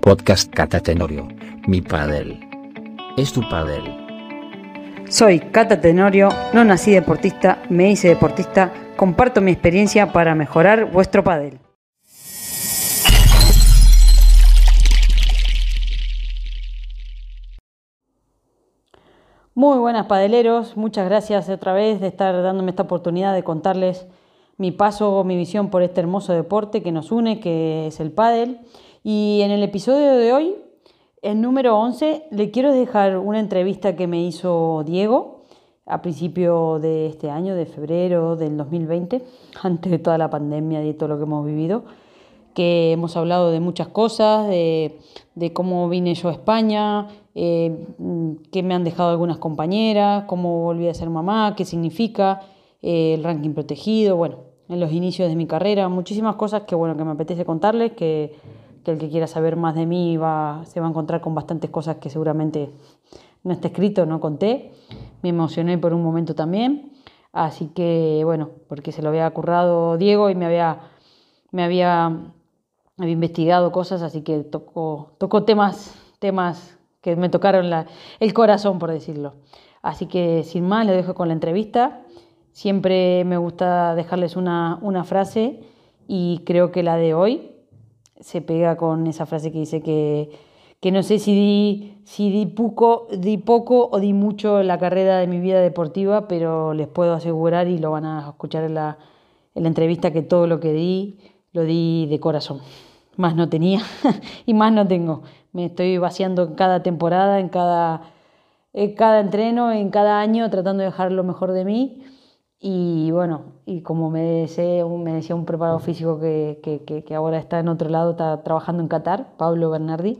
Podcast Cata Tenorio. Mi padel. Es tu padel. Soy Cata Tenorio, no nací deportista, me hice deportista, comparto mi experiencia para mejorar vuestro padel. Muy buenas padeleros, muchas gracias otra vez de estar dándome esta oportunidad de contarles mi paso, mi visión por este hermoso deporte que nos une, que es el pádel. Y en el episodio de hoy, el número 11, le quiero dejar una entrevista que me hizo Diego a principio de este año, de febrero del 2020, antes de toda la pandemia y todo lo que hemos vivido, que hemos hablado de muchas cosas, de, cómo vine yo a España, eh, qué me han dejado algunas compañeras, cómo volví a ser mamá, qué significa eh, el ranking protegido, bueno, en los inicios de mi carrera, muchísimas cosas que bueno que me apetece contarles, que, el que quiera saber más de mí va, se va a encontrar con bastantes cosas que seguramente no está escrito, no conté. Me emocioné por un momento también, así que bueno, porque se lo había currado Diego y me había, me había, investigado cosas, así que tocó, tocó temas, temas que me tocaron el corazón, por decirlo. Así que sin más, le dejo con la entrevista. Siempre me gusta dejarles una, frase y creo que la de hoy se pega con esa frase que dice que, no sé si di, si di, poco, di poco o di mucho en la carrera de mi vida deportiva, pero les puedo asegurar y lo van a escuchar en la, en la entrevista que todo lo que di lo di de corazón. Más no tenía y más no tengo. Me estoy vaciando en cada temporada, en cada, en cada entreno, en cada año, tratando de dejar lo mejor de mí y bueno, y como me decía, me decía un preparado físico que, que, que, ahora está en otro lado, está trabajando en Qatar, Pablo Bernardi,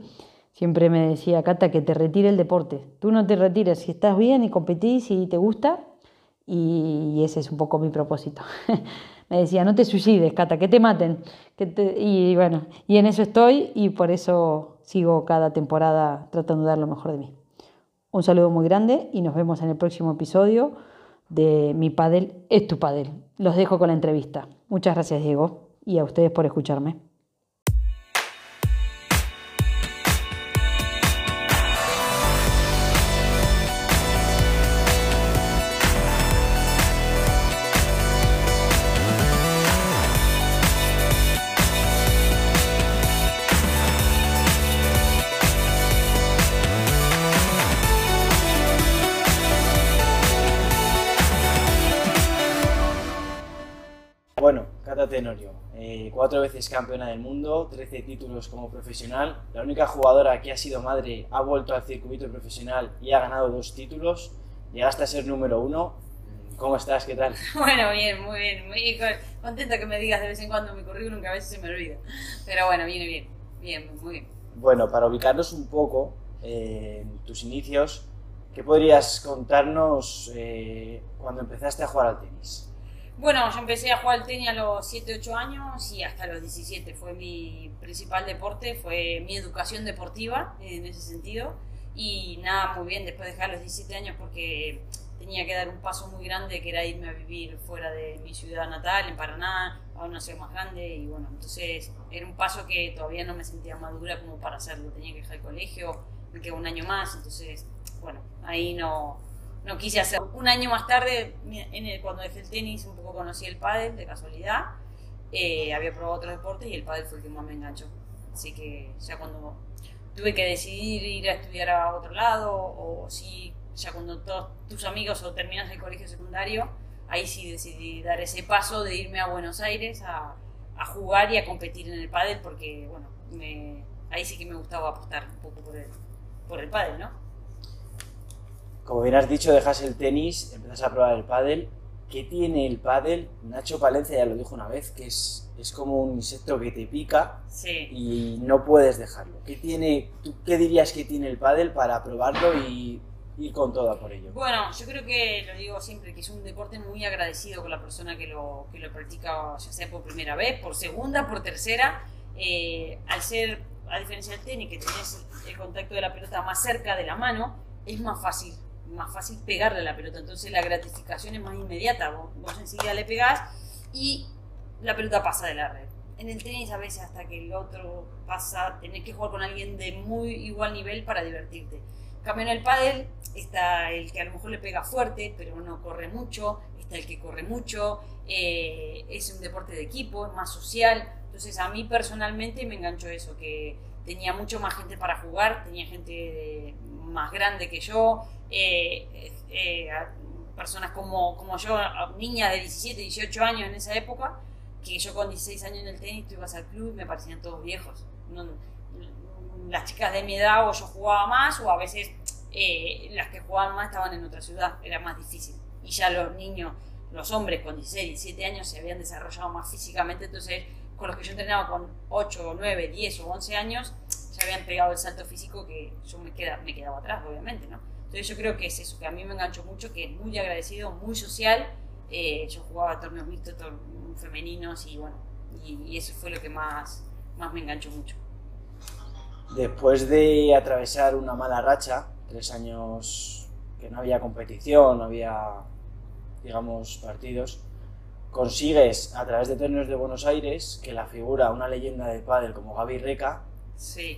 siempre me decía, Cata, que te retire el deporte. Tú no te retires si estás bien y competís y te gusta. Y, ese es un poco mi propósito. me decía, no te suicides, Cata, que te maten. Que Y bueno, y en eso estoy y por eso sigo cada temporada tratando de dar lo mejor de mí. Un saludo muy grande y nos vemos en el próximo episodio de Mi Padel es tu Padel. Los dejo con la entrevista. Muchas gracias, Diego, y a ustedes por escucharme. Cuatro veces campeona del mundo, 13 títulos como profesional, la única jugadora que ha sido madre ha vuelto al circuito profesional y ha ganado dos títulos, llegaste a ser número uno. ¿Cómo estás? ¿Qué tal? Bueno, bien, muy bien, muy contenta que me digas de vez en cuando mi currículum, que a veces se me olvida. Pero bueno, viene bien, bien, muy bien. Bueno, para ubicarnos un poco eh, en tus inicios, ¿qué podrías contarnos eh, cuando empezaste a jugar al tenis? Bueno, yo empecé a jugar al tenis a los 7, 8 años y hasta los 17 fue mi principal deporte, fue mi educación deportiva en ese sentido. Y nada, muy bien, después de dejar los 17 años porque tenía que dar un paso muy grande que era irme a vivir fuera de mi ciudad natal, en Paraná, a una ciudad más grande. Y bueno, entonces era un paso que todavía no me sentía madura como para hacerlo. Tenía que dejar el colegio, me quedó un año más, entonces, bueno, ahí no, no quise hacer. Un año más tarde, en cuando dejé el tenis, un poco conocí el pádel de casualidad. Eh, había probado otros deportes y el pádel fue el que más me enganchó. Así que ya cuando tuve que decidir ir a estudiar a otro lado, o si ya cuando todos tus amigos o terminas el colegio secundario, ahí sí decidí dar ese paso de irme a Buenos Aires a, a jugar y a competir en el pádel porque, bueno, me, ahí sí que me gustaba apostar un poco por el, por el pádel, ¿no? Como bien has dicho, dejas el tenis, empiezas a probar el pádel. ¿Qué tiene el pádel? Nacho Palencia ya lo dijo una vez, que es, es como un insecto que te pica y no puedes dejarlo. ¿Qué, tiene, ¿Tú qué dirías que tiene el pádel para probarlo y ir con todo por ello? Bueno, yo creo que lo digo siempre, que es un deporte muy agradecido con la persona que lo, que lo practica, ya sea por primera vez, por segunda, por tercera. Eh, al ser, a diferencia del tenis, que tienes el contacto de la pelota más cerca de la mano, es más fácil más fácil pegarle a la pelota. Entonces la gratificación es más inmediata. Vos, enseguida le pegás y la pelota pasa de la red. en el tenis a veces hasta que el otro pasa, tenés que jugar con alguien de muy igual nivel para divertirte. Cambio en el pádel está el que a lo mejor le pega fuerte, pero no corre mucho, está el que corre mucho, eh, es un deporte de equipo, es más social. Entonces a mí personalmente me enganchó eso, que tenía mucho más gente para jugar, tenía gente más grande que yo, eh, eh, personas como, como yo, niñas de 17, 18 años en esa época, que yo con 16 años en el tenis tú ibas al club y me parecían todos viejos. las chicas de mi edad o yo jugaba más o a veces eh, las que jugaban más estaban en otra ciudad, era más difícil. Y ya los niños, los hombres con 16, 17 años se habían desarrollado más físicamente, entonces con los que yo entrenaba con 8, 9, 10 o 11 años, ya habían pegado el salto físico que yo me, queda, me quedaba atrás, obviamente, ¿no? Entonces yo creo que es eso, que a mí me enganchó mucho, que es muy agradecido, muy social. Eh, yo jugaba torneos mixtos, femeninos y bueno, y, eso fue lo que más, más me enganchó mucho. Después de atravesar una mala racha, tres años que no había competición, no había, digamos, partidos, consigues a través de torneos de Buenos Aires que la figura, una leyenda de pádel como Gaby Reca,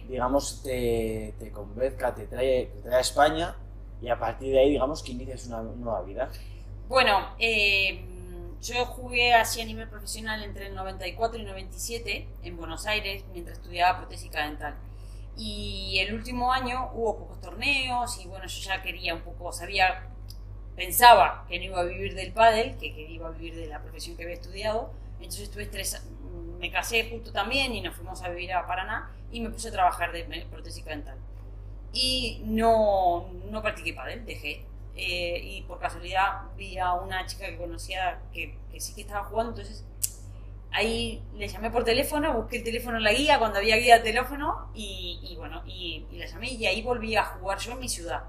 digamos, te, te convenzca, te trae, te trae a España y a partir de ahí, digamos, que inicias una nueva vida. Bueno, eh, yo jugué así a nivel profesional entre el 94 y 97 en Buenos Aires mientras estudiaba protésica dental. Y el último año hubo pocos torneos y bueno, yo ya quería un poco, sabía, pensaba que no iba a vivir del pádel, que, que iba a vivir de la profesión que había estudiado. Entonces estuve tres, me casé justo también y nos fuimos a vivir a Paraná y me puse a trabajar de protésica dental. Y no, no practiqué pádel, dejé eh, y por casualidad vi a una chica que conocía que, sí que estaba jugando, entonces ahí le llamé por teléfono, busqué el teléfono en la guía cuando había guía de teléfono y, bueno, y, la llamé y ahí volví a jugar yo en mi ciudad.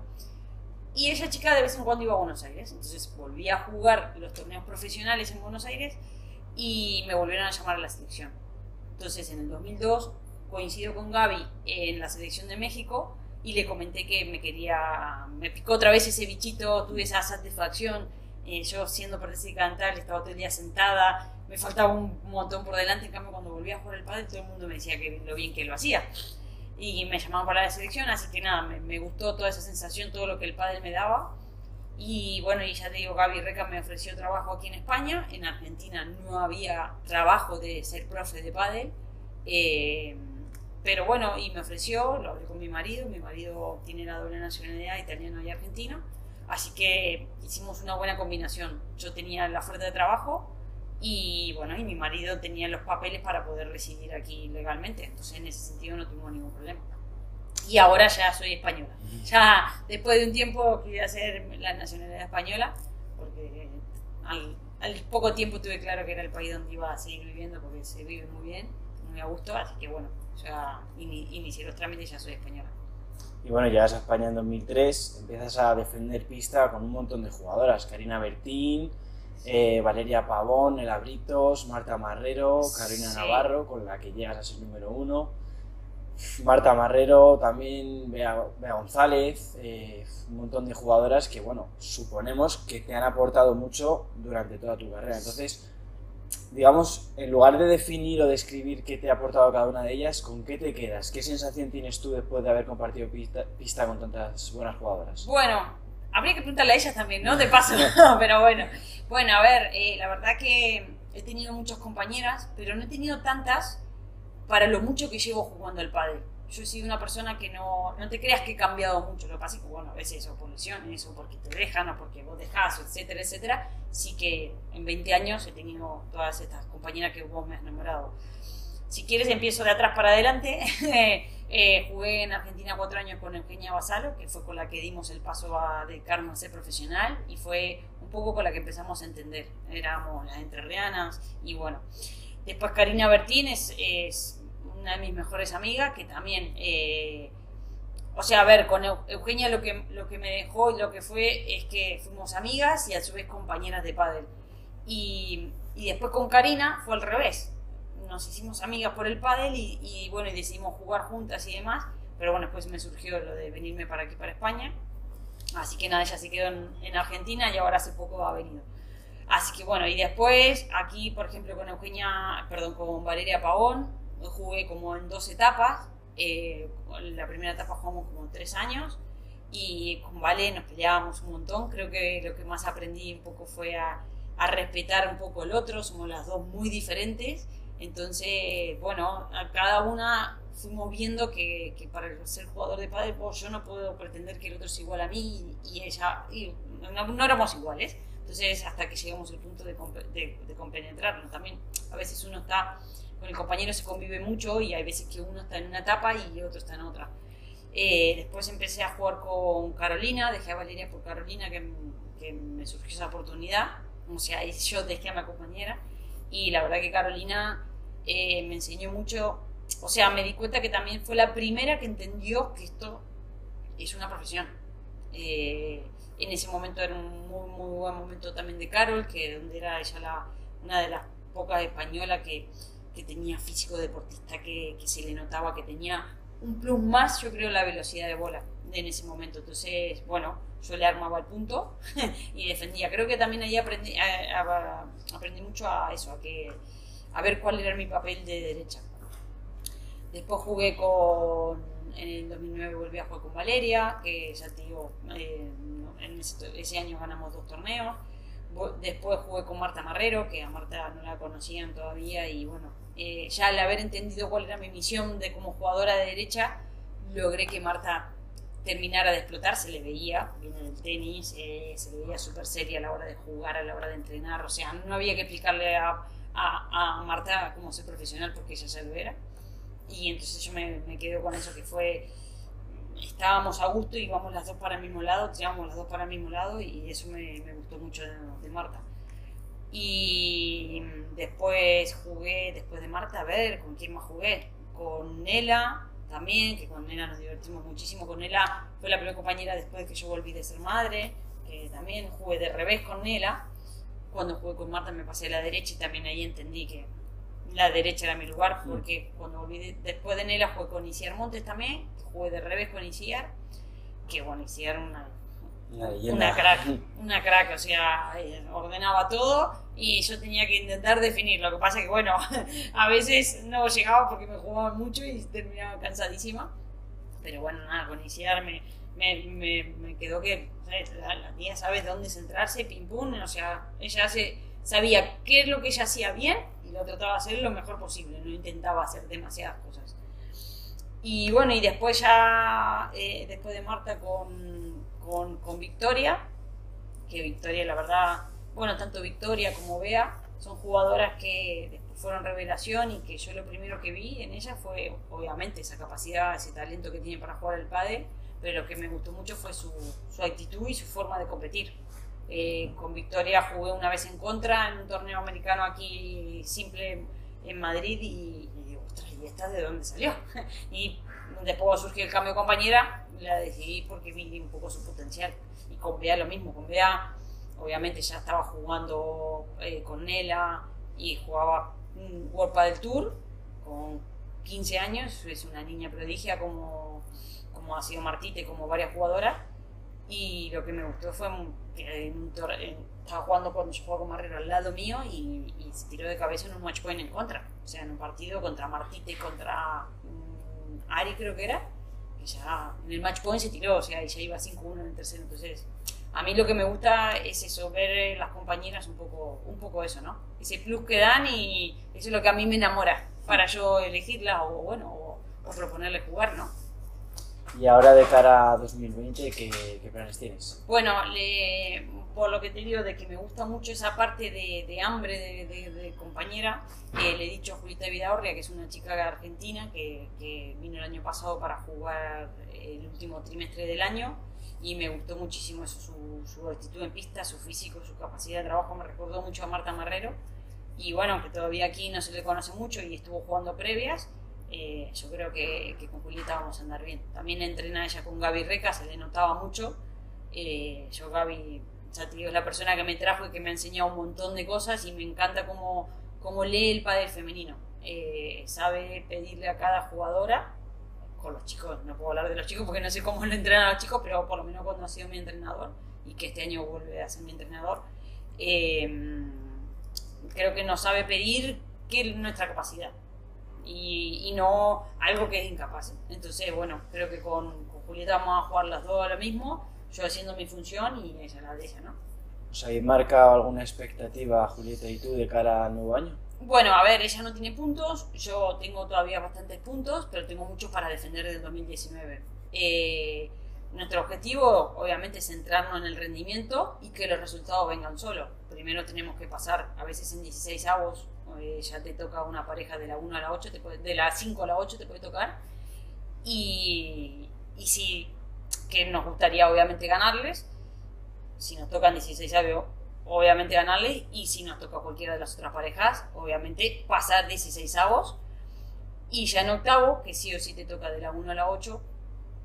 Y esa chica de vez en cuando iba a Buenos Aires, entonces volví a jugar los torneos profesionales en Buenos Aires y me volvieron a llamar a la selección. Entonces en el 2002 coincido con Gaby en la selección de México y le comenté que me quería, me picó otra vez ese bichito, tuve esa satisfacción, eh, yo siendo participante dental estaba todo el día sentada, me faltaba un montón por delante, en cambio cuando volví a jugar el padre todo el mundo me decía que lo bien que lo hacía y me llamaban para la selección, así que nada, me, gustó toda esa sensación, todo lo que el padre me daba. Y bueno, y ya te digo, Gaby Reca me ofreció trabajo aquí en España. En Argentina no había trabajo de ser profe de pádel. Eh, pero bueno, y me ofreció, lo hablé con mi marido, mi marido tiene la doble nacionalidad italiano y argentino, así que hicimos una buena combinación. Yo tenía la oferta de trabajo y bueno, y mi marido tenía los papeles para poder residir aquí legalmente, entonces en ese sentido no tuvimos ningún problema. Y ahora ya soy española. Ya después de un tiempo quería a hacer la nacionalidad española, porque al, al poco tiempo tuve claro que era el país donde iba a seguir viviendo, porque se vive muy bien, muy a gusto, así que bueno, ya inicié los trámites y ya soy española. Y bueno, llegas a España en 2003, empiezas a defender pista con un montón de jugadoras, Karina Bertín, eh, Valeria Pavón, El Abritos, Marta Marrero, Carolina Navarro, con la que llegas a ser número uno. Marta Marrero, también Bea, González, eh, un montón de jugadoras que, bueno, suponemos que te han aportado mucho durante toda tu carrera. Entonces, digamos, en lugar de definir o describir qué te ha aportado cada una de ellas, ¿con qué te quedas? ¿Qué sensación tienes tú después de haber compartido pista, con tantas buenas jugadoras? Bueno, habría que preguntarle a ellas también, ¿no? De paso, pero bueno. Bueno, a ver, eh, la verdad que he tenido muchas compañeras, pero no he tenido tantas para lo mucho que llevo jugando al pádel yo he sido una persona que no, no te creas que he cambiado mucho. Lo que pasa es que, bueno, a veces o por lesiones, o porque te dejan, o porque vos dejás, etcétera, etcétera. Sí que en 20 años he tenido todas estas compañeras que vos me has nombrado. Si quieres, empiezo de atrás para adelante. eh, jugué en Argentina cuatro años con Eugenia Basalo, que fue con la que dimos el paso a dedicarnos a ser profesional, y fue un poco con la que empezamos a entender. Éramos las entrerrianas, y bueno. Después Karina Bertín es una de mis mejores amigas, que también, eh, o sea, a ver, con Eugenia lo que, lo que me dejó y lo que fue es que fuimos amigas y a su vez compañeras de pádel. Y, y después con Karina fue al revés. Nos hicimos amigas por el pádel y, bueno, y decidimos jugar juntas y demás. Pero bueno, después me surgió lo de venirme para aquí, para España. Así que nada, ella se quedó en, en Argentina y ahora hace poco ha venido. Así que bueno, y después aquí, por ejemplo, con Eugenia, perdón, con Valeria Pavón, jugué como en dos etapas. Eh, la primera etapa jugamos como tres años y con Vale nos peleábamos un montón. Creo que lo que más aprendí un poco fue a, a respetar un poco el otro. Somos las dos muy diferentes. Entonces, bueno, a cada una fuimos viendo que, que, para ser jugador de pádel, pues yo no puedo pretender que el otro sea igual a mí y, ella, y no, no, éramos iguales. Entonces, hasta que llegamos al punto de, de, de compenetrarnos. También, a veces uno está con el compañero, se convive mucho y hay veces que uno está en una etapa y otro está en otra. Eh, después empecé a jugar con Carolina, dejé a Valeria por Carolina, que, que me surgió esa oportunidad. O sea, yo dejé a mi compañera. Y la verdad que Carolina eh, me enseñó mucho. O sea, me di cuenta que también fue la primera que entendió que esto es una profesión. Eh, en ese momento era un muy, muy buen momento también de Carol, que donde era ella la, una de las pocas españolas que, que tenía físico deportista, que, que se le notaba que tenía un plus más, yo creo, la velocidad de bola en ese momento. Entonces, bueno, yo le armaba el punto y defendía. Creo que también ahí aprendí, aprendí mucho a eso, a, ver cuál era mi papel de derecha. Después jugué con, en el 2009 volví a jugar con Valeria, que ya te digo, eh, en ese, año ganamos dos torneos. Después jugué con Marta Marrero, que a Marta no la conocían todavía y bueno, eh, ya al haber entendido cuál era mi misión de como jugadora de derecha, logré que Marta terminara de explotar, se le veía, viene del tenis, eh, se le veía súper seria a la hora de jugar, a la hora de entrenar, o sea, no había que explicarle a, a, a Marta cómo ser profesional porque ella se lo era. Y entonces yo me, me con eso que fue, estábamos a gusto, y íbamos las dos para el mismo lado, tirábamos las dos para el mismo lado y eso me, me gustó mucho de Marta. Y después jugué, después de Marta, a ver, ¿con quién más jugué? Con Nela también, que con Nela nos divertimos muchísimo. Con Nela fue la primera compañera después de que yo volví de ser madre, que también jugué de revés con Nela. Cuando jugué con Marta me pasé a la derecha y también ahí entendí que la derecha era mi lugar, porque cuando volví de, después de Nela jugué con Isiar Montes también, jugué de revés con Isiar, que bueno, Isiar una una crack, una crack, o sea, ordenaba todo y yo tenía que intentar definir. Lo que pasa que, bueno, a veces no llegaba porque me jugaba mucho y terminaba cansadísima. Pero bueno, nada, con iniciar me, me, me, quedó que la, la, tía sabe dónde centrarse, pim pum, o sea, ella se, sabía qué es lo que ella hacía bien y lo trataba de hacer lo mejor posible, no intentaba hacer demasiadas cosas. Y bueno, y después ya, eh, después de Marta con, con, con Victoria, que Victoria la verdad bueno, tanto Victoria como Bea son jugadoras que después fueron revelación y que yo lo primero que vi en ellas fue obviamente esa capacidad, ese talento que tiene para jugar al pádel, pero lo que me gustó mucho fue su, su actitud y su forma de competir. Eh, con Victoria jugué una vez en contra en un torneo americano aquí simple en Madrid y, y digo, ostras, ¿y esta de dónde salió? y después surgió el cambio de compañera, la decidí porque vi un poco su potencial. Y con Bea lo mismo, con Bea obviamente ya estaba jugando eh, con Nela y jugaba un World del Tour con 15 años, es una niña prodigia como, como ha sido Martite, como varias jugadoras. Y lo que me gustó fue que en un estaba jugando cuando yo jugaba con Marrero al lado mío y, y, se tiró de cabeza en un match point en contra. O sea, en un partido contra Martite, contra um, Ari creo que era, ya en el match point se tiró, o sea, y ya iba 5-1 en el tercero. Entonces, a mí lo que me gusta es eso, ver las compañeras un poco, un poco eso, ¿no? Ese plus que dan y eso es lo que a mí me enamora para yo elegirla o, bueno, o, o proponerle jugar, ¿no? Y ahora de cara a 2020, ¿qué, qué planes tienes? Bueno, por lo que te digo de que me gusta mucho esa parte de, hambre de, compañera, eh, le he dicho a Julieta Vidaurria, que es una chica argentina que, que vino el año pasado para jugar el último trimestre del año, y me gustó muchísimo eso, su, su, actitud en pista, su físico, su capacidad de trabajo, me recordó mucho a Marta Marrero. Y bueno, que todavía aquí no se le conoce mucho y estuvo jugando previas, eh, yo creo que, que, con Julieta vamos a andar bien. También entrena ella con Gaby Reca, se le notaba mucho. Eh, yo, Gaby, ya te digo, es la persona que me trajo y que me ha enseñado un montón de cosas y me encanta cómo, cómo lee el padre femenino. Eh, sabe pedirle a cada jugadora con los chicos, no puedo hablar de los chicos porque no sé cómo lo entrenan a los chicos, pero por lo menos cuando ha sido mi entrenador y que este año vuelve a ser mi entrenador, eh, creo que nos sabe pedir que es nuestra capacidad y, no algo que es incapaz. Entonces, bueno, creo que con, Julieta vamos a jugar las dos ahora mismo, yo haciendo mi función y ella la de ella, ¿no? ¿Os habéis marcado alguna expectativa, Julieta y tú, de cara al nuevo año? Bueno, a ver, ella no tiene puntos, yo tengo todavía bastantes puntos, pero tengo muchos para defender del 2019. Eh, nuestro objetivo, obviamente, es centrarnos en el rendimiento y que los resultados vengan solos. Primero tenemos que pasar, a veces en 16 avos, eh, ya te toca una pareja de la 1 a la 8, de la 5 a la 8 te puede tocar. Y, y sí, que nos gustaría obviamente ganarles. Si nos tocan 16 avos, obviamente ganarles. Y si nos toca cualquiera de las otras parejas, obviamente pasar 16 avos. Y ya en octavo, que sí o sí te toca de la 1 a la 8,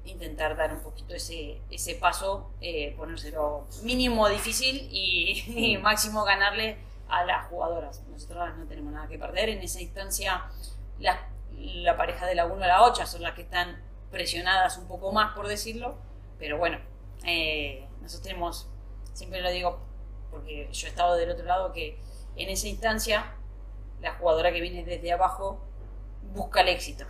intentar dar un poquito ese, ese paso, eh, ponérselo mínimo difícil y, y máximo ganarle a las jugadoras. Nosotros no tenemos nada que perder. En esa instancia, la, la pareja de la 1 a la 8 son las que están presionadas un poco más, por decirlo. Pero bueno, eh, nosotros tenemos, siempre lo digo porque yo he estado del otro lado, que en esa instancia, la jugadora que viene desde abajo busca el éxito.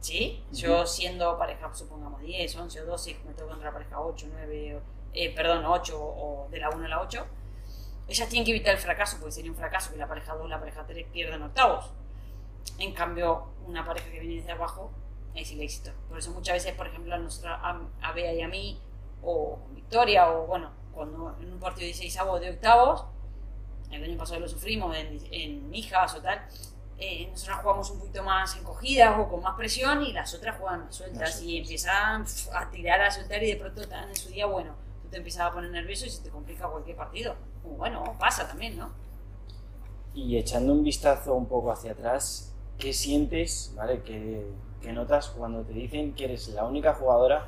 ¿Sí? Yo siendo pareja, supongamos 10, 11 o 12, me toca contra pareja 8, 9, eh, perdón, 8 o de la 1 a la 8, ellas tienen que evitar el fracaso, porque sería un fracaso que la pareja 2 la pareja 3 pierdan octavos. En cambio, una pareja que viene desde abajo es el éxito. Por eso muchas veces, por ejemplo, a, nuestra, a, Bea y a mí, o Victoria, o bueno, cuando en un partido de 16 avos de octavos, el año pasado lo sufrimos en, en hijas o tal, eh, nosotras jugamos un poquito más encogidas o con más presión y las otras juegan más sueltas y empiezan a tirar, a soltar y de pronto están en su día, bueno, tú te empiezas a poner nervioso y se te complica cualquier partido bueno, pasa también, ¿no? Y echando un vistazo un poco hacia atrás, ¿qué sientes, ¿vale? ¿Qué, notas cuando te dicen que eres la única jugadora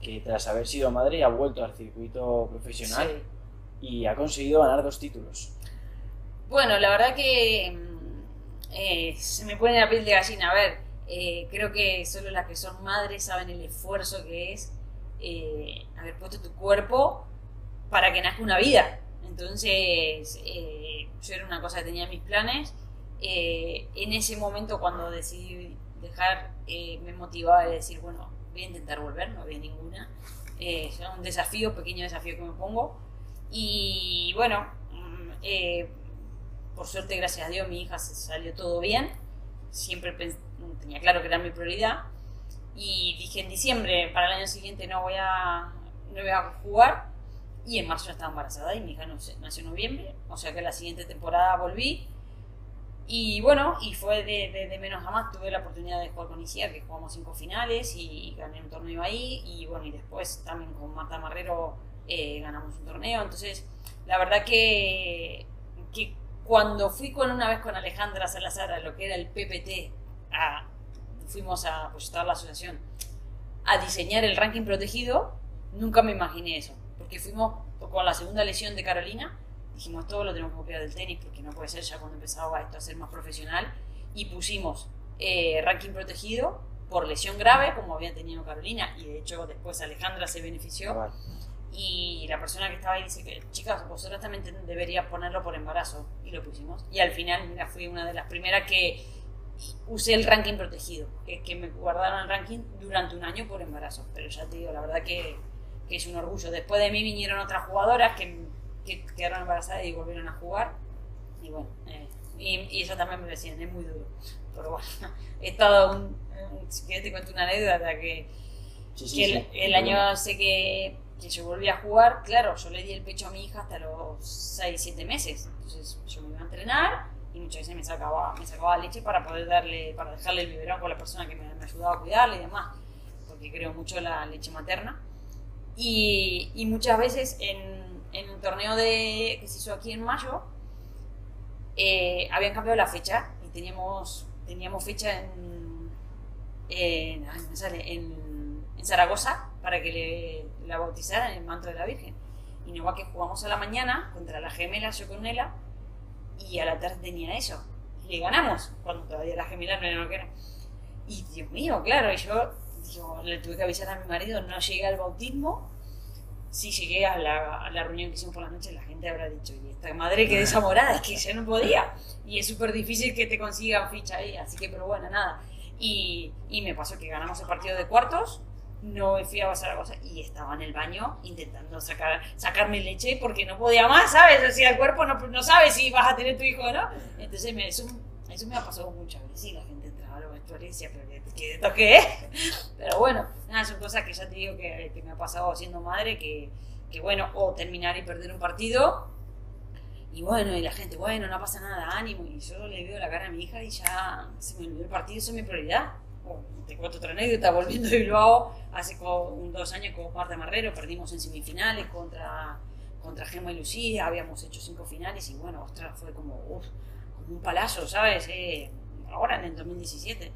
que tras haber sido madre ha vuelto al circuito profesional y ha conseguido ganar dos títulos? Bueno, la verdad que mm, eh, se me pone la piel de gallina. A ver, eh, creo que solo las que son madres saben el esfuerzo que es eh, haber puesto tu cuerpo para que nazca una vida. Entonces, eh, yo era una cosa que tenía en mis planes. Eh, en ese momento, cuando decidí dejar, eh, me motivaba a decir, bueno, voy a intentar volver, no había ninguna. es un desafío, pequeño desafío que me pongo. Y bueno, mm, por suerte, gracias a Dios, mi hija salió todo bien. Siempre tenía claro que era mi prioridad. Y dije en diciembre, para el año siguiente no voy a, no voy a jugar y en marzo ya estaba embarazada y mi hija nació en noviembre, o sea que la siguiente temporada volví. Y bueno, y fue de, de, menos a más, tuve la oportunidad de jugar con Isia, que jugamos cinco finales y gané un torneo ahí. Y bueno, y después también con Marta Marrero eh, ganamos un torneo. Entonces, la verdad que, que cuando fui con una vez con Alejandra Salazar a lo que era el PPT, a, fuimos a apostar la asociación, a diseñar el ranking protegido, nunca me imaginé eso porque fuimos con la segunda lesión de Carolina, dijimos todo lo tenemos que copiar del tenis porque no puede ser ya cuando empezaba esto a ser más profesional y pusimos eh, ranking protegido por lesión grave como había tenido Carolina y de hecho después Alejandra se benefició. Y la persona que estaba ahí dice que chicas vosotras también deberías ponerlo por embarazo y lo pusimos. Y al final mira, fui una de las primeras que usé el ranking protegido que, que me guardaron el ranking durante un año por embarazo. Pero ya te digo la verdad que que es un orgullo. Después de mí vinieron otras jugadoras que, quedaron embarazadas y volvieron a jugar. Y bueno, eh, y, eso también me decían, es muy duro. Pero bueno, he estado un, si quieres te cuento una anécdota que, el, año sé que, que, yo volví a jugar, claro, yo le di el pecho a mi hija hasta los 6, 7 meses. Entonces yo me iba a entrenar y muchas veces me sacaba, me sacaba leche para poder darle, para dejarle el biberón con la persona que me, me ayudaba a cuidarle y demás, porque creo mucho en la leche materna. Y, muchas veces en, en, el torneo de, que se hizo aquí en mayo, eh, habían cambiado la fecha y teníamos, teníamos fecha en, en, Zaragoza para que le, la bautizaran en el manto de la Virgen. Y no va que jugamos a la mañana contra la gemela, yo con Nela, y a la tarde tenía eso. Y le ganamos, cuando todavía la gemela no era lo que era. Y Dios mío, claro, y yo yo le tuve que avisar a mi marido, no llegué al bautismo, si llegué a la, a la, reunión que hicimos por la noche, la gente habrá dicho, y esta madre que desamorada, es que ya no podía. Y es súper difícil que te consigan ficha ahí, así que, pero bueno, nada. Y, y me pasó que ganamos el partido de cuartos, no fui a pasar la cosa y estaba en el baño intentando sacar, sacarme leche porque no podía más, ¿sabes? O sea, el cuerpo no, no sabe si vas a tener tu hijo o no. Entonces me, eso, eso me ha pasado muchas veces. Sí, la gente entraba a los vestuarios y decía, pero ¿qué, esto qué es? Pero bueno, nada, son cosas que ya te digo que, que me ha pasado siendo madre, que, que bueno, o terminar y perder un partido. Y bueno, y la gente, bueno, no pasa nada, ánimo. Y yo le veo la cara a mi hija y ya se me olvidó el partido, eso es mi prioridad te cuento otra anécdota, volviendo de Bilbao, hace como dos años con Marta Marrero, perdimos en semifinales contra, contra Gemma y Lucía, habíamos hecho cinco finales y bueno, ostras, fue como, uf, como un palazo, ¿sabes? Eh, ahora en el 2017.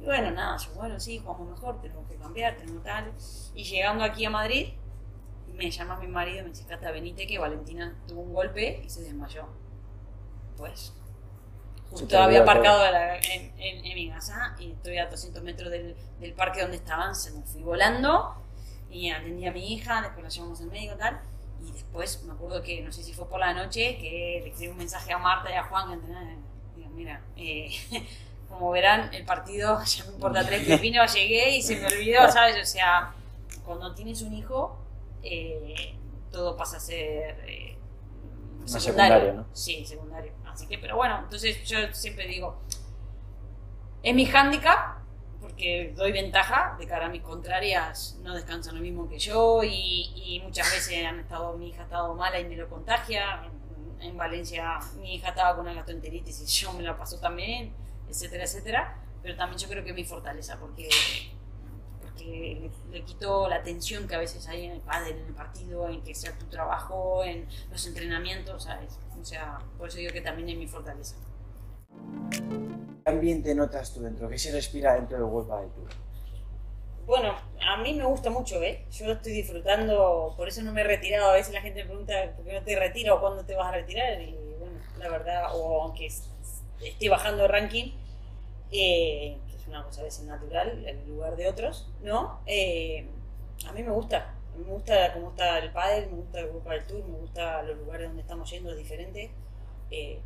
Y bueno, nada, yo, bueno, sí, jugamos mejor, tenemos que cambiar, tenemos tal. Y llegando aquí a Madrid, me llama mi marido y me dice, Cata, venite, que Valentina tuvo un golpe y se desmayó. Pues Justo había aparcado en, en, mi casa y estoy a 200 metros del, del, parque donde estaban, se me fui volando y atendí a mi hija, después la llevamos al médico y tal. Y después me acuerdo que, no sé si fue por la noche, que le escribí un mensaje a Marta y a Juan, que mira, eh, como verán, el partido ya me importa tres pepinos, llegué y se me olvidó, ¿sabes? O sea, cuando tienes un hijo, eh, todo pasa a ser eh, secundario. secundario ¿no? Sí, secundario. Así que, pero bueno, entonces yo siempre digo, es mi hándicap, porque doy ventaja de cara a mis contrarias, no descansan lo mismo que yo y, muchas veces han estado, mi hija ha estado mala y me lo contagia. En, Valencia mi hija estaba con una gastroenteritis y yo me la pasó también, etcétera, etcétera. Pero también yo creo que es mi fortaleza, porque, porque le, quito la tensión que a veces hay en el padre, en el partido, en que sea tu trabajo, en los entrenamientos, ¿sabes? O sea, por eso digo que también es mi fortaleza. ¿Qué ambiente notas tú dentro? ¿Qué se respira dentro del World del Tour? Bueno, a mí me gusta mucho, ¿eh? Yo estoy disfrutando, por eso no me he retirado. A veces la gente me pregunta por qué no te retiro o cuándo te vas a retirar. Y bueno, la verdad, o aunque esté bajando el ranking, eh, que es una cosa a veces natural, en lugar de otros, ¿no? Eh, a mí me gusta me gusta cómo está el pádel, me gusta el grupo del tour, me gusta los lugares donde estamos yendo diferentes. Eh,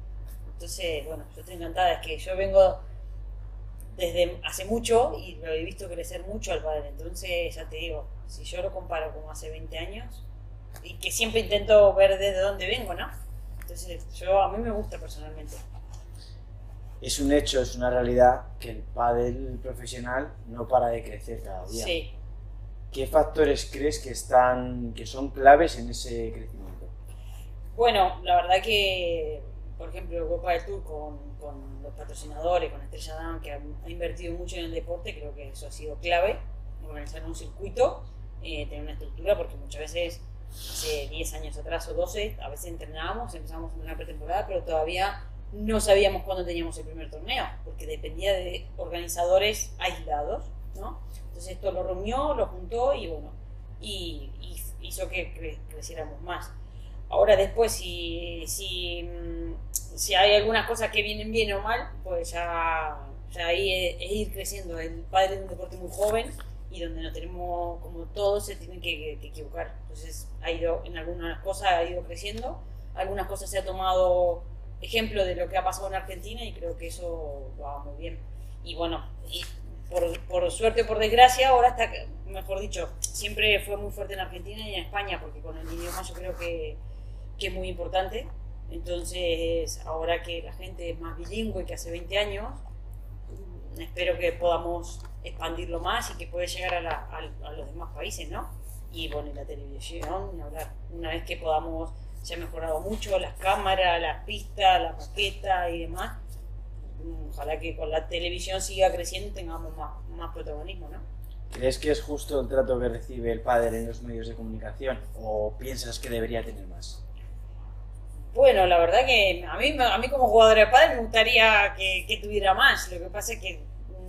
entonces, bueno, yo estoy encantada, es que yo vengo desde hace mucho y lo he visto crecer mucho al pádel, entonces ya te digo, si yo lo comparo como hace 20 años, y que siempre intento ver desde dónde vengo, ¿no? Entonces, yo a mí me gusta personalmente. Es un hecho, es una realidad que el pádel profesional no para de crecer cada día. Sí, ¿Qué factores crees que, están, que son claves en ese crecimiento? Bueno, la verdad que, por ejemplo, el Copa del Tour con, con, los patrocinadores, con Estrella Damm, que ha, invertido mucho en el deporte, creo que eso ha sido clave, organizar un circuito, eh, tener una estructura, porque muchas veces, hace 10 años atrás o 12, a veces entrenábamos, empezamos en una pretemporada, pero todavía no sabíamos cuándo teníamos el primer torneo, porque dependía de organizadores aislados, ¿no? Entonces esto lo reunió, lo juntó y bueno, y, hizo que creciéramos más. Ahora después, si, si, mm, si, hay algunas cosas que vienen bien o mal, pues ya, ya ahí es, ir creciendo. El padre es un deporte muy joven y donde no tenemos, como todos, se tienen que, equivocar. Entonces ha ido, en algunas cosas ha ido creciendo, algunas cosas se ha tomado ejemplo de lo que ha pasado en Argentina y creo que eso va muy bien. Y bueno, y por, por, suerte o por desgracia, ahora está, mejor dicho, siempre fue muy fuerte en Argentina y en España, porque con el idioma yo creo que, que es muy importante. Entonces, ahora que la gente es más bilingüe que hace 20 años, mm, espero que podamos expandirlo más y que pueda llegar a, la, a, los demás países, ¿no? Y bueno, la televisión, hablar. Una vez que podamos, se ha mejorado mucho las cámaras, las pistas, la maqueta y demás, ojalá que con la televisión siga creciendo y tengamos más, más protagonismo, ¿no? ¿Crees que es justo el trato que recibe el padre en los medios de comunicación o piensas que debería tener más? Bueno, la verdad que a mí, a mí como jugadora de padre me gustaría que, tuviera más. Lo que pasa es que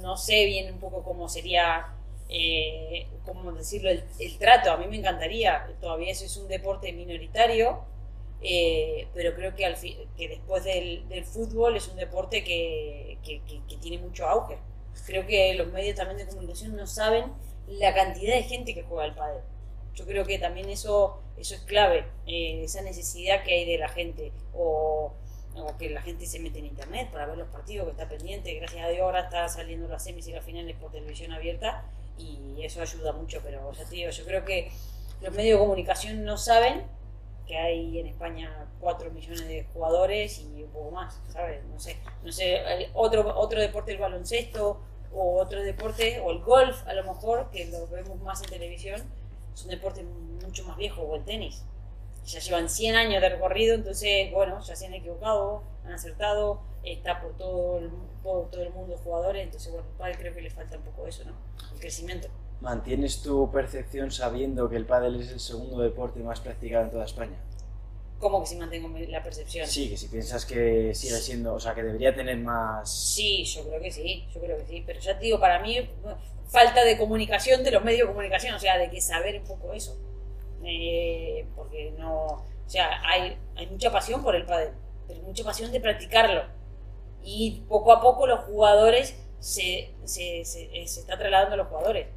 no sé bien un poco cómo sería, eh, cómo decirlo, el, trato. A mí me encantaría. Todavía eso es un deporte minoritario eh, pero creo que, al que después del, fútbol es un deporte que, que, tiene mucho auge. Creo que los medios también de comunicación no saben la cantidad de gente que juega al pádel. Yo creo que también eso, eso es clave, eh, esa necesidad que hay de la gente, o, que la gente se mete en internet para ver los partidos, que está pendiente, gracias a Dios ahora está saliendo las semis y las finales por televisión abierta, y eso ayuda mucho, pero ya te digo, yo creo que los medios de comunicación no saben que hay en España 4 millones de jugadores y un poco más, ¿sabes? No sé, no sé, otro, otro deporte el baloncesto o otro deporte, o el golf a lo mejor, que lo vemos más en televisión, es un deporte mucho más viejo, o el tenis. Ya llevan 100 años de recorrido, entonces, bueno, ya se han equivocado, han acertado, está por todo el, por todo el mundo jugadores, entonces, bueno, creo que le falta un poco eso, ¿no? El crecimiento. ¿Mantienes tu percepción sabiendo que el pádel es el segundo deporte más practicado en toda España? ¿Cómo que si mantengo la percepción? Sí, que si piensas que sigue siendo, o sea, que debería tener más... Sí, yo creo que sí, yo creo que sí, pero ya te digo, para mí falta de comunicación de los medios de comunicación, o sea, de que saber un poco eso. Eh, porque no, o sea, hay, mucha pasión por el pádel, pero mucha pasión de practicarlo. Y poco a poco los jugadores se, se, se, eh, se está trasladando a los jugadores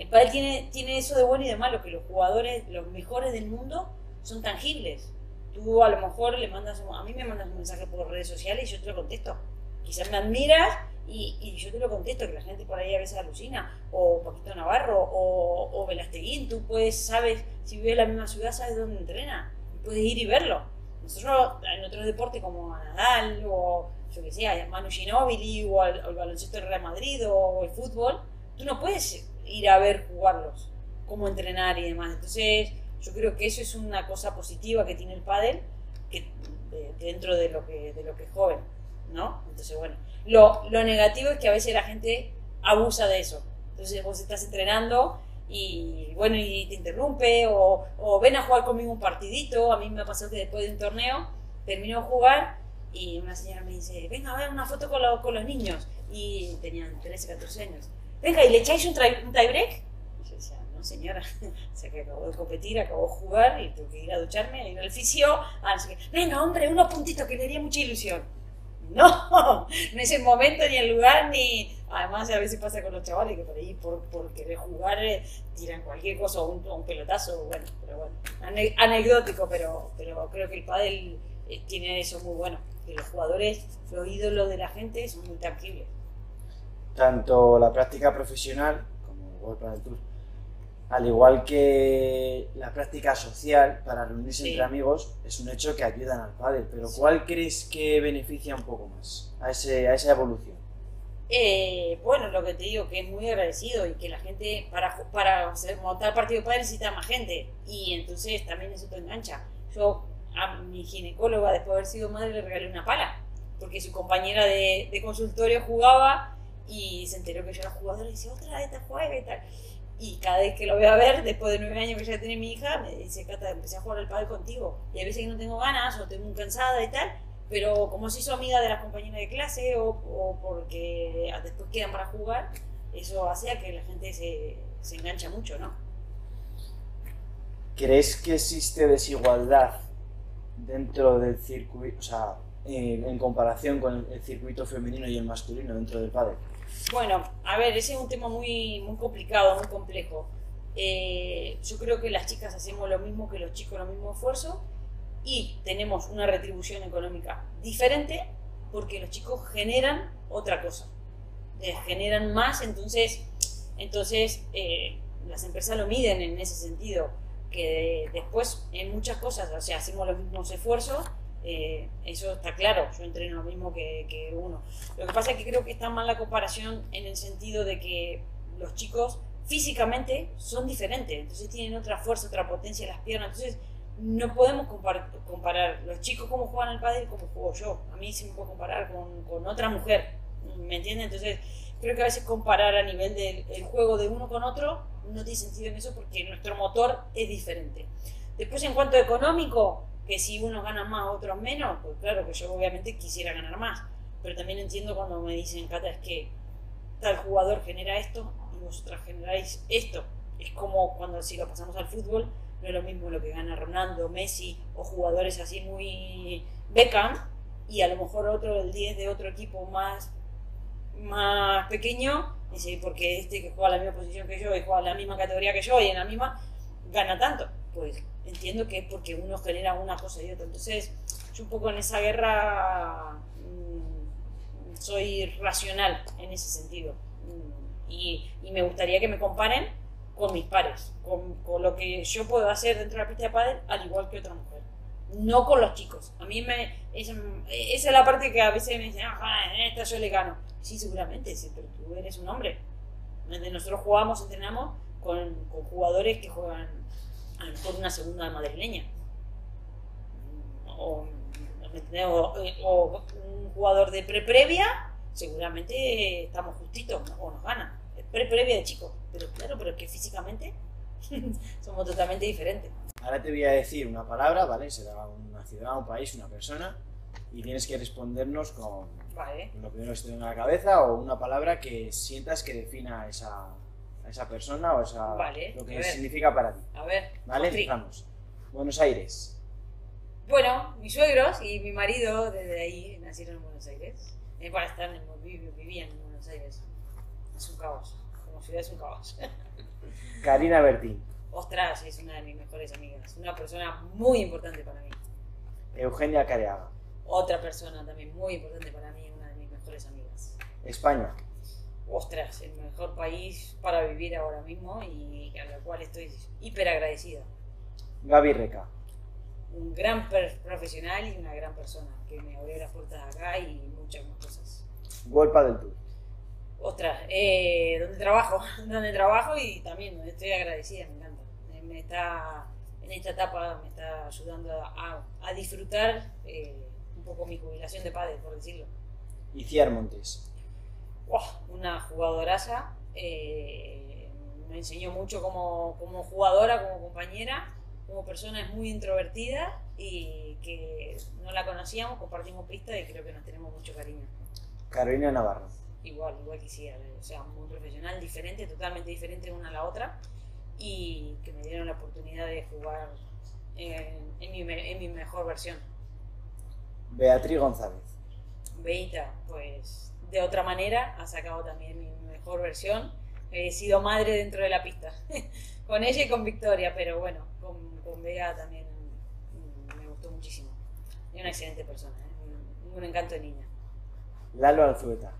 el pádel tiene, tiene eso de bueno y de malo, que los jugadores, los mejores del mundo, son tangibles. Tú a lo mejor le mandas, a mí me mandas un mensaje por redes sociales y yo te lo contesto. Quizás me admiras y, yo te lo contesto, que la gente por ahí a veces alucina. O Paquito Navarro, o, o Velasteguín, tú puedes, sabes, si vives en la misma ciudad, sabes dónde entrena. Puedes ir y verlo. Nosotros en otros deportes como Nadal, o yo que sé, a Manu Ginóbili, o el, baloncesto del Real Madrid, o el fútbol, tú no puedes ir a ver jugarlos, cómo entrenar y demás. Entonces, yo creo que eso es una cosa positiva que tiene el pádel que, dentro de lo que es joven, ¿no? Entonces, bueno, lo, lo negativo es que a veces la gente abusa de eso. Entonces vos estás entrenando y bueno, y te interrumpe o, ven a jugar conmigo un partidito. A mí me pasado que después de un torneo termino de jugar y una señora me dice, venga a ver una foto con, con los niños. Y tenían 13, 14 años venga, ¿y le echáis un, un tiebreak? Y yo decía, no señora, o sea que acabo de competir, acabo de jugar y tengo que ir a ducharme, ir al fisio, ah, venga, hombre, unos puntitos que le haría mucha ilusión. No, no es el momento ni el lugar, ni... Además, a veces pasa con los chavales que por ahí, por, por querer jugar, eh, tiran cualquier cosa, un, un pelotazo, bueno, pero bueno, anecdótico, pero, pero creo que el pádel eh, tiene eso muy bueno, que los jugadores, los ídolos de la gente son muy tanto la práctica profesional como World Padel Tour, al igual que la práctica social para reunirse entre amigos, es un hecho que ayudan al pádel. Pero ¿cuál crees que beneficia un poco más a, ese, a esa evolución? Eh, bueno, lo que te digo, que es muy agradecido y que la gente, para, para montar partido de pádel necesita más gente. Y entonces también eso te engancha. Yo a mi ginecóloga, después de haber sido madre, le regalé una pala. Porque su compañera de, de consultorio jugaba y se enteró que yo era jugadora y dice, otra vez te juega y tal. Y cada vez que lo veo a ver, después de nueve años que ya tiene mi hija, me dice, Cata, empecé a jugar al pádel contigo. Y a veces no tengo ganas o tengo muy cansada y tal, pero como se hizo amiga de las compañeras de clase o, o porque después quedan para jugar, eso hacía que la gente se, se engancha mucho, ¿no? ¿Crees que existe desigualdad dentro del circuito, o sea, en, comparación con el circuito femenino y el masculino dentro del pádel? Bueno, a ver, ese es un tema muy, muy complicado, muy complejo. Eh, yo creo que las chicas hacemos lo mismo que los chicos, lo mismo esfuerzo y tenemos una retribución económica diferente porque los chicos generan otra cosa, eh, generan más, entonces, entonces eh, las empresas lo miden en ese sentido, que después en muchas cosas, o sea, hacemos los mismos esfuerzos, eh, eso está claro, yo entreno lo mismo que, uno. Lo que pasa es que creo que está mal la comparación en el sentido de que los chicos físicamente son diferentes, entonces tienen otra fuerza, otra potencia en las piernas, entonces no podemos comparar, los chicos como juegan al padre como juego yo. A mí sí me puedo comparar con, otra mujer, ¿me entiendes? Entonces creo que a veces comparar a nivel del juego de uno con otro no tiene sentido en eso porque nuestro motor es diferente. Después en cuanto económico, que si unos ganan más, otros menos, pues claro que yo obviamente quisiera ganar más. Pero también entiendo cuando me dicen, Cata, es que tal jugador genera esto y vosotras generáis esto. Es como cuando si lo pasamos al fútbol, no es lo mismo lo que gana Ronaldo, Messi o jugadores así muy Beckham y a lo mejor otro, el 10 de otro equipo más, más pequeño, dice, porque este que juega la misma posición que yo y juega la misma categoría que yo y en la misma, gana tanto. Pues entiendo que es porque uno genera una cosa y otra. Entonces, yo un poco en esa guerra mm, soy racional en ese sentido. Mm, y, y, me gustaría que me comparen con mis pares, con, con, lo que yo puedo hacer dentro de la pista de pádel, al igual que otra mujer. No con los chicos. A mí me... Esa, esa es la parte que a veces me dicen, ah, esta yo le gano. Sí, seguramente, sí, pero tú eres un hombre. Nosotros jugamos, entrenamos con, con jugadores que juegan a lo mejor una segunda madrileña. O, o, un jugador de pre-previa, seguramente estamos justitos o nos gana. Pre-previa de chico, pero claro, pero que físicamente somos totalmente diferentes. Ahora te voy a decir una palabra, ¿vale? Será una ciudad, un país, una persona, y tienes que respondernos con vale. lo primero que se te venga a la cabeza o una palabra que sientas que defina esa, esa persona o esa, vale. lo que significa para ti. A ver, ¿Vale? Empezamos. Buenos Aires. Bueno, mis suegros y mi marido desde ahí nacieron en Buenos Aires. Eh, para estar en, vivían en Buenos Aires. Es un caos. Como ciudad es un caos. Karina Bertín. Ostras, es una de mis mejores amigas. Una persona muy importante para mí. Eugenia Careaga. Otra persona también muy importante para mí, una de mis mejores amigas. España. Ostras, el mejor país para vivir ahora mismo y a la cual estoy hiper agradecida. Gaby Reca. Un gran profesional y una gran persona que me abrió las puertas acá y muchas más cosas. Golpa del Tour. Ostras, eh, donde trabajo, donde trabajo y también donde estoy agradecida, me encanta. Me está, en esta etapa me está ayudando a, a disfrutar eh, un poco mi jubilación de padre, por decirlo. Iciar Montes. Una jugadoraza, eh, me enseñó mucho como, como jugadora, como compañera, como persona es muy introvertida y que no la conocíamos, compartimos pista y creo que nos tenemos mucho cariño. Carolina Navarro. Igual, igual quisiera, o sea, muy profesional, diferente, totalmente diferente una a la otra y que me dieron la oportunidad de jugar en, en, mi, en mi mejor versión. Beatriz González. Beita, pues de otra manera ha sacado también mi mejor versión. He sido madre dentro de la pista, con ella y con Victoria, pero bueno, con, con Bea también me gustó muchísimo. Y una excelente persona, ¿eh? un, un, encanto de niña. Lalo Alzueta.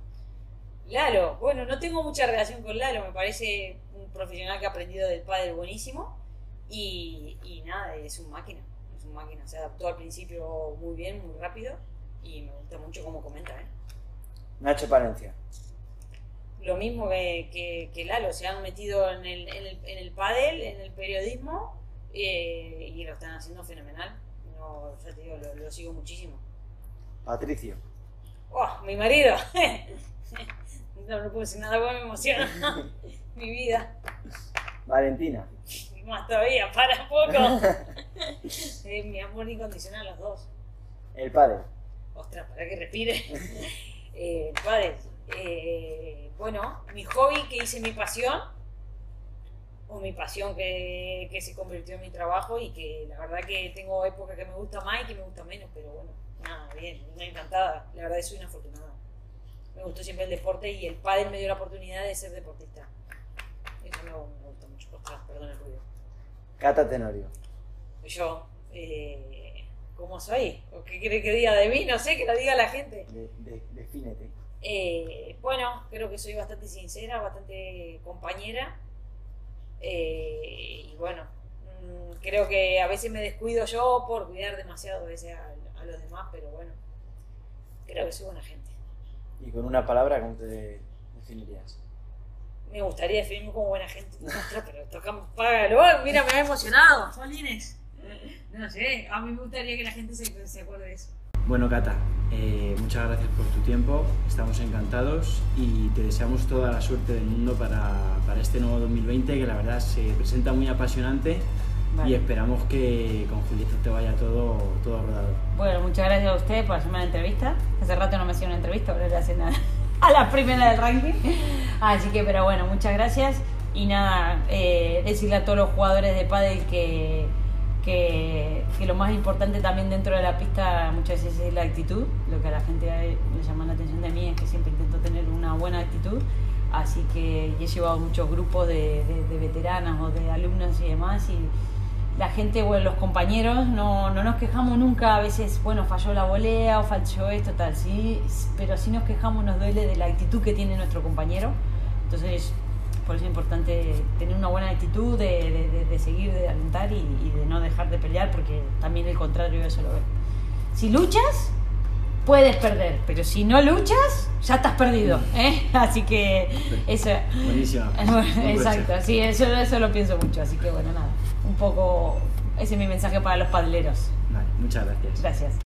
Lalo, bueno, no tengo mucha relación con Lalo, me parece un profesional que ha aprendido del padre buenísimo y, y nada, es un máquina es una máquina. Se adaptó al principio muy bien, muy rápido y me gusta mucho cómo comenta. ¿eh? Nacho Palencia. Lo mismo que, que, que, Lalo, se han metido en el, en el, en el pádel, en el periodismo eh, y lo están haciendo fenomenal. No, ya te digo, lo, lo sigo muchísimo. Patricio. ¡Oh, mi marido! no, no puedo decir nada, porque me emociona. mi vida. Valentina. Más todavía, para poco. eh, mi amor incondicional, los dos. El padre. Ostras, para que respire. Eh. Eh, bueno, mi hobby que hice mi pasión, o mi pasión que, que, se convirtió en mi trabajo y que la verdad que tengo épocas que me gusta más y que me gusta menos, pero bueno, nada, bien, una encantada. La verdad soy una afortunada. Me gustó siempre el deporte y el padre me dio la oportunidad de ser deportista. Eso me, me gusta mucho. Ostras, perdón el ruido. Cata Tenorio. Yo, eh, ¿cómo soy? ¿O qué quiere que diga de mí? No sé, que lo diga la gente. De, de, defínete. Eh, bueno, creo que soy bastante sincera, bastante compañera. Eh, y bueno, mmm, creo que a veces me descuido yo por cuidar demasiado a, veces a, a, los demás, pero bueno, creo que soy buena gente. ¿Y con una palabra cómo te definirías? me gustaría definirme como buena gente. Pero toca, págalo. Mira, me ha emocionado. Solines. No sé, a mí me gustaría que la gente se, se acuerde de eso. Bueno, Cata, eh, muchas gracias por tu tiempo. Estamos encantados y te deseamos toda la suerte del mundo para, para este nuevo 2020, que la verdad se presenta muy apasionante. Vale. Y esperamos que con Julieta te vaya todo, todo rodado. Bueno, muchas gracias a usted por hacerme la entrevista. Hace rato no me hacía una entrevista, ahora le hace nada. a la primera del ranking. Así que, pero bueno, muchas gracias. Y nada, eh, decirle a todos los jugadores de pádel que, que, que, lo más importante también dentro de la pista muchas veces es la actitud. Lo que a la gente le llama la atención de mí es que siempre intento tener una buena actitud. Así que he llevado muchos grupos de, veteranas o de alumnas y demás y la gente, bueno, los compañeros, no, no nos quejamos nunca, a veces, bueno, falló la volea o falló esto, tal, sí, pero sí nos quejamos, nos duele de la actitud que tiene nuestro compañero. Entonces, por eso es importante tener una buena actitud, de, de, seguir, de alentar y, y, de no dejar de pelear, porque también el contrario eso lo ve. Si luchas, puedes perder, pero si no luchas, ya estás perdido. ¿eh? Así que eso. Buenísimo. exacto, sí, eso, eso lo pienso mucho. Así que bueno, nada, un poco ese es mi mensaje para los padleros. Vale, muchas gracias. Gracias.